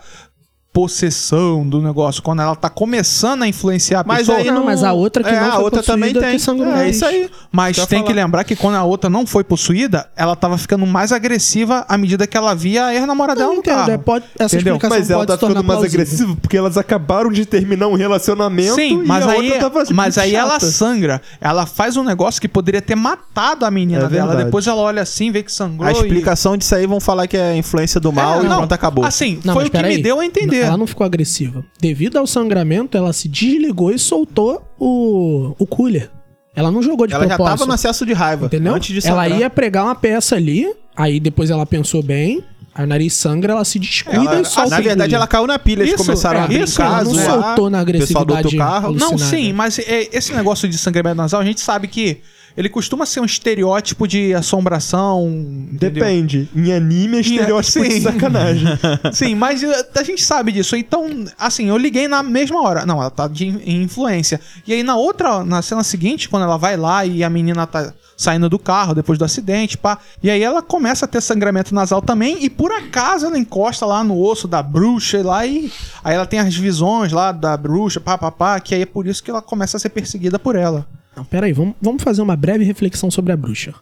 Possessão do negócio, quando ela tá começando a influenciar a Mas pessoa. aí Não, mas a outra que é, não a foi outra também possuída, tem. que é mais. isso aí. Mas Quer tem que falar. lembrar que quando a outra não foi possuída, ela tava ficando mais agressiva à medida que ela via a ex-namorada dela no entendo, carro. é, pode, essa Entendeu? explicação Mas ela tá ficando mais agressiva porque elas acabaram de terminar um relacionamento Sim, e mas a aí, outra tava tipo, mas aí ela chata. sangra. Ela faz um negócio que poderia ter matado a menina É dela. verdade. Depois ela olha assim, vê que sangrou. A e- explicação disso aí vão falar que é influência do mal É, e não, pronto, acabou. Assim, Não, foi o que me deu a entender. Ela não ficou agressiva. Devido ao sangramento, ela se desligou e soltou o, o cooler. Ela não jogou de ela já propósito. tava no acesso de raiva. Entendeu? Antes de ela ia pregar uma peça ali, aí depois ela pensou bem, aí o nariz sangra, ela se descuida Ela- e solta na verdade, ela caiu na pilha. Eles começaram é, a brincar, isso, ela não zoar, soltou na pessoal do outro agressividade carro. alucinada. Não, sim, mas é, esse negócio de sangramento nasal, a gente sabe que ele costuma ser um estereótipo de assombração. entendeu? Depende. Em anime é estereótipo de sim. sacanagem. Sim, mas uh, a gente sabe disso. Então, assim, eu liguei na mesma hora. Não, ela tá de in- em influência. E aí na outra, na cena seguinte, quando ela vai lá e a menina tá saindo do carro depois do acidente, pá. E aí ela começa a ter sangramento nasal também. E por acaso ela encosta lá no osso da bruxa lá e aí ela tem as visões lá da bruxa, pá, pá, pá. Que aí é por isso que ela começa a ser perseguida por ela. Não, peraí, vamos, vamos fazer uma breve reflexão sobre a bruxa.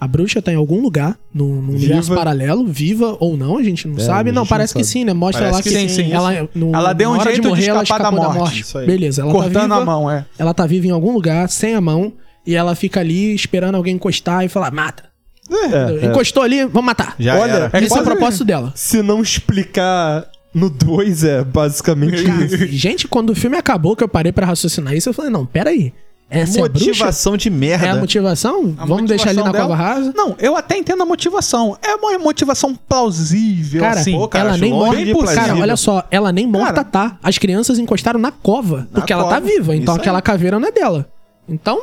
A bruxa tá em algum lugar, no, no universo paralelo, viva ou não, a gente não É, sabe. Não, parece não que sabe. sim, né? Mostra Parece lá que que, sim, sim, ela, no, Ela deu um jeito de morrer, ela escapar da escapou morte, isso aí. Beleza, ela Cortando tá viva, a mão, é. Ela tá viva em algum lugar, sem a mão, e ela fica ali esperando alguém encostar e falar, mata. É, é. Encostou ali, vamos matar. Já Olha, era. É Esse é o propósito dela. Se não explicar no 2, é basicamente isso. Gente, quando o filme acabou, que eu parei pra raciocinar isso, eu falei, não, peraí. Essa é? Motivação de merda. É a motivação? A Vamos deixar ali na motivação cova dela- rasa? Não, eu até entendo a motivação. É uma motivação plausível, Cara, assim. pô, cara, ela nem morta. de Cara, olha só, ela nem morta Cara, tá. As crianças encostaram na cova. Porque ela tá cova, viva. Então isso aquela aí. caveira não é dela. Então,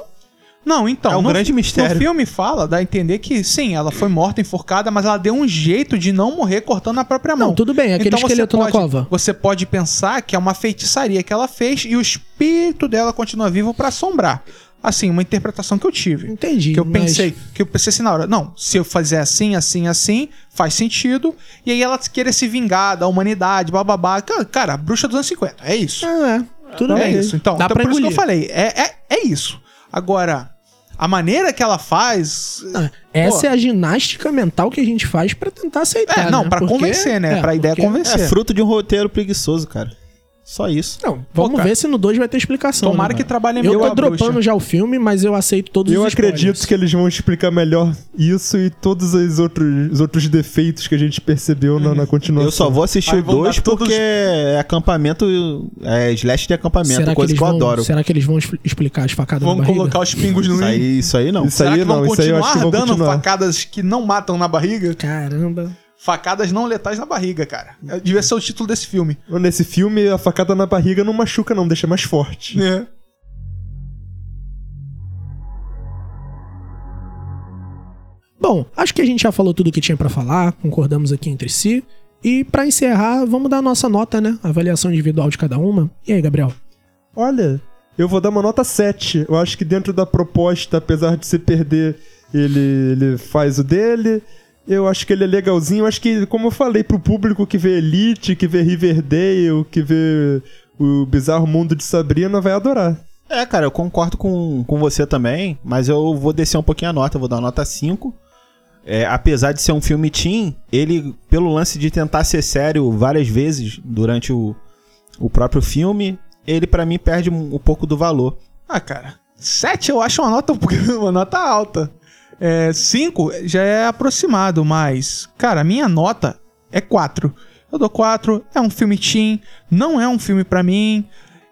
Não, então. É um no- grande mistério. No filme fala, dá a entender que sim, ela foi morta, enforcada, mas ela deu um jeito de não morrer cortando a própria mão. Não, tudo bem, aquele Então você esqueleto na pode- cova. Você pode pensar que é uma feitiçaria que ela fez e o espírito dela continua vivo pra assombrar. Assim, uma interpretação que eu tive. entendi. Que eu mas- pensei, que eu pensei assim na hora, não, se eu fazer assim, assim, assim, faz sentido. E aí ela querer se vingar da humanidade, bababá. Cara, Cara, bruxa dos anos 50, é isso. Ah, é. Tudo é bem. isso. Então, Dá então pra por isso que eu engolir. falei, é, é, é isso. Agora, a maneira que ela faz. Ah, Essa Pô. é a ginástica mental que a gente faz pra tentar aceitar. É, não, né? pra Porque- convencer, né? é, pra ideia porque- convencer. É fruto de um roteiro preguiçoso, cara. Só isso. Não, vamos Pô, ver se no 2 vai ter explicação. Tomara né, que trabalhem Eu melhor tô a dropando bruxa. já o filme, mas eu aceito todos Eu os acredito spoilers. que eles vão explicar melhor isso e todos os outros, os outros defeitos que a gente percebeu na, na continuação. Eu só vou assistir o vão dar 2 todos- porque é acampamento, é slash de acampamento, Será que, coisa eles que, eu vão, adoro. será que eles vão expl- explicar as facadas Vamos na barriga? colocar os pingos no Isso aí, isso aí não. Isso Será aí que vão não, isso aí eu acho que continuar vão dando continuar. facadas que não matam na barriga? Caramba. Facadas não letais na barriga, cara. Devia ser o título desse filme. Nesse filme, a facada na barriga não machuca, não, deixa mais forte. É. Bom, acho que a gente já falou tudo o que tinha pra falar, concordamos aqui entre si. E pra encerrar, vamos dar a nossa nota, né? Avaliação individual de cada uma. E aí, Gabriel? Olha, eu vou dar uma nota 7. Eu acho que dentro da proposta, apesar de se perder, ele, ele faz o dele. Eu acho que ele é legalzinho. Eu acho que, como eu falei, pro público que vê Elite, que vê Riverdale, que vê o Bizarro Mundo de Sabrina, vai adorar. É, cara, eu concordo com, com você também, mas eu vou descer um pouquinho a nota, eu vou dar uma nota 5. É, apesar de ser um filme teen, ele, pelo lance de tentar ser sério várias vezes durante o, o próprio filme, ele pra mim perde um, um pouco do valor. Ah, cara. 7 eu acho uma nota, um uma nota alta. 5 já é aproximado, mas, cara, a minha nota é 4. Eu dou 4, é um filme teen, não é um filme pra mim.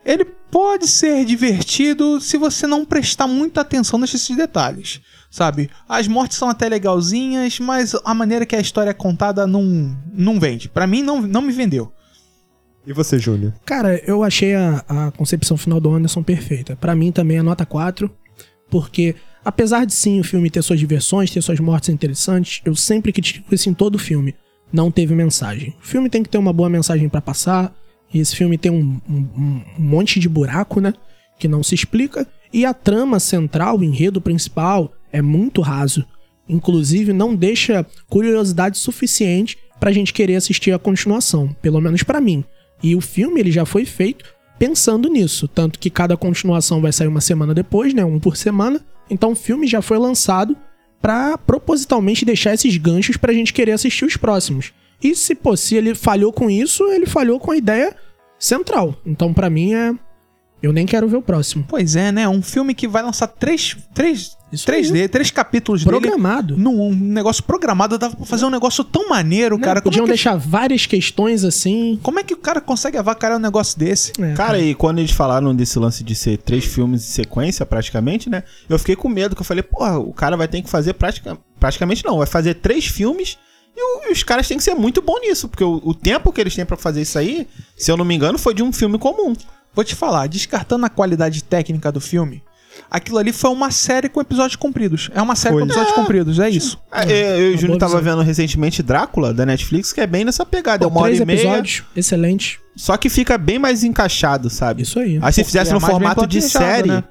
Ele pode ser divertido se você não prestar muita atenção nesses detalhes, sabe? As mortes são até legalzinhas, mas a maneira que a história é contada não, não vende. Pra mim, não, não me vendeu. E você, Júnior? Cara, eu achei a, a concepção final do Anderson perfeita. Pra mim também é nota 4, porque apesar de sim o filme ter suas diversões, ter suas mortes interessantes, eu sempre critico isso em todo filme. Não teve mensagem. O filme tem que ter uma boa mensagem pra passar, e esse filme tem um, um- um monte de buraco, né? Que não se explica. E a trama central, o enredo principal, é muito raso. Inclusive, não deixa curiosidade suficiente pra gente querer assistir a continuação. Pelo menos pra mim. E o filme ele já foi feito pensando nisso, tanto que cada continuação vai sair uma semana depois, né, um por semana. Então o filme já foi lançado pra propositalmente deixar esses ganchos pra gente querer assistir os próximos. E se, pô, se ele falhou com isso, ele falhou com a ideia central. Então pra mim é eu nem quero ver o próximo. Pois é, né? Um filme que vai lançar três, três, Isso três, aí. dele, três capítulos dele Programado. num um negócio programado. Dava pra fazer um negócio tão maneiro, Né? cara. Podiam é, que, deixar várias questões assim. como é que o cara consegue avacalhar um negócio desse? É, Cara, e quando eles falaram desse lance de ser três filmes em sequência, praticamente, né? Eu fiquei com medo, que eu falei, porra, o cara vai ter que fazer pratica... praticamente não, vai fazer três filmes e, o- e os caras têm que ser muito bons nisso, porque o, o tempo que eles têm pra fazer isso aí, se eu não me engano, foi de um filme comum. Vou te falar, descartando a qualidade técnica do filme, aquilo ali foi uma série com episódios compridos. É uma série Foi. com episódios compridos, é isso. Ah, eu, eu e o uma Júnior tava visão. vero recentemente Drácula, da Netflix, que é bem nessa pegada, é Pô, uma hora três e meia, episódios, excelente. só que fica bem mais encaixado, sabe? Isso aí. Aí se Porque fizesse é no formato de série, né?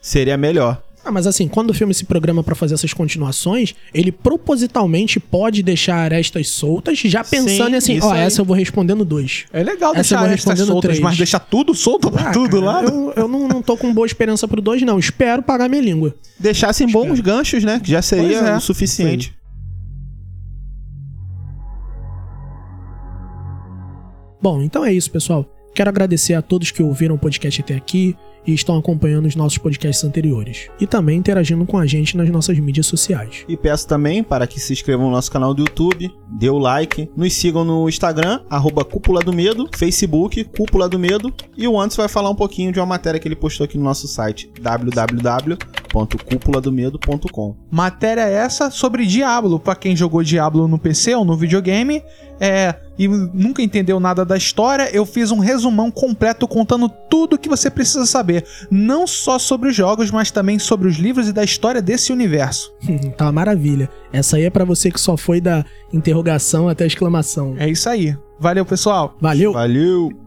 seria melhor. Ah, mas assim, quando o filme se programa pra fazer essas continuações, ele propositalmente pode deixar arestas soltas, já pensando Sim, assim, ó, aí. essa eu vou responder no 2. É legal Essa eu deixar vou estas respondendo soltas, três. mas deixar tudo solto pra Ah, tudo cara, lá. Eu, eu não, não tô com boa esperança pro 2, não. Espero pagar minha língua. Deixassem bons ganchos, né? Que já seria é. o suficiente. Bom, então é isso, pessoal. Quero agradecer a todos que ouviram o podcast até aqui e estão acompanhando os nossos podcasts anteriores. E também interagindo com a gente nas nossas mídias sociais. E peço também para que se inscrevam no nosso canal do YouTube, dê o like, nos sigam no Instagram, arroba Cúpula do Medo, Facebook, Cúpula do Medo, e o Anderson vai falar um pouquinho de uma matéria que ele postou aqui no nosso site, www.cúpuladomedo.com. Matéria essa sobre Diablo, pra quem jogou Diablo no PC ou no videogame, é, e nunca entendeu nada da história, eu fiz um resumão completo contando tudo que você precisa saber, não só sobre os jogos, mas também sobre os livros e da história desse universo. tá uma maravilha. Essa aí é pra você que só foi da interrogação até a exclamação. É isso aí. Valeu, pessoal. Valeu! Valeu!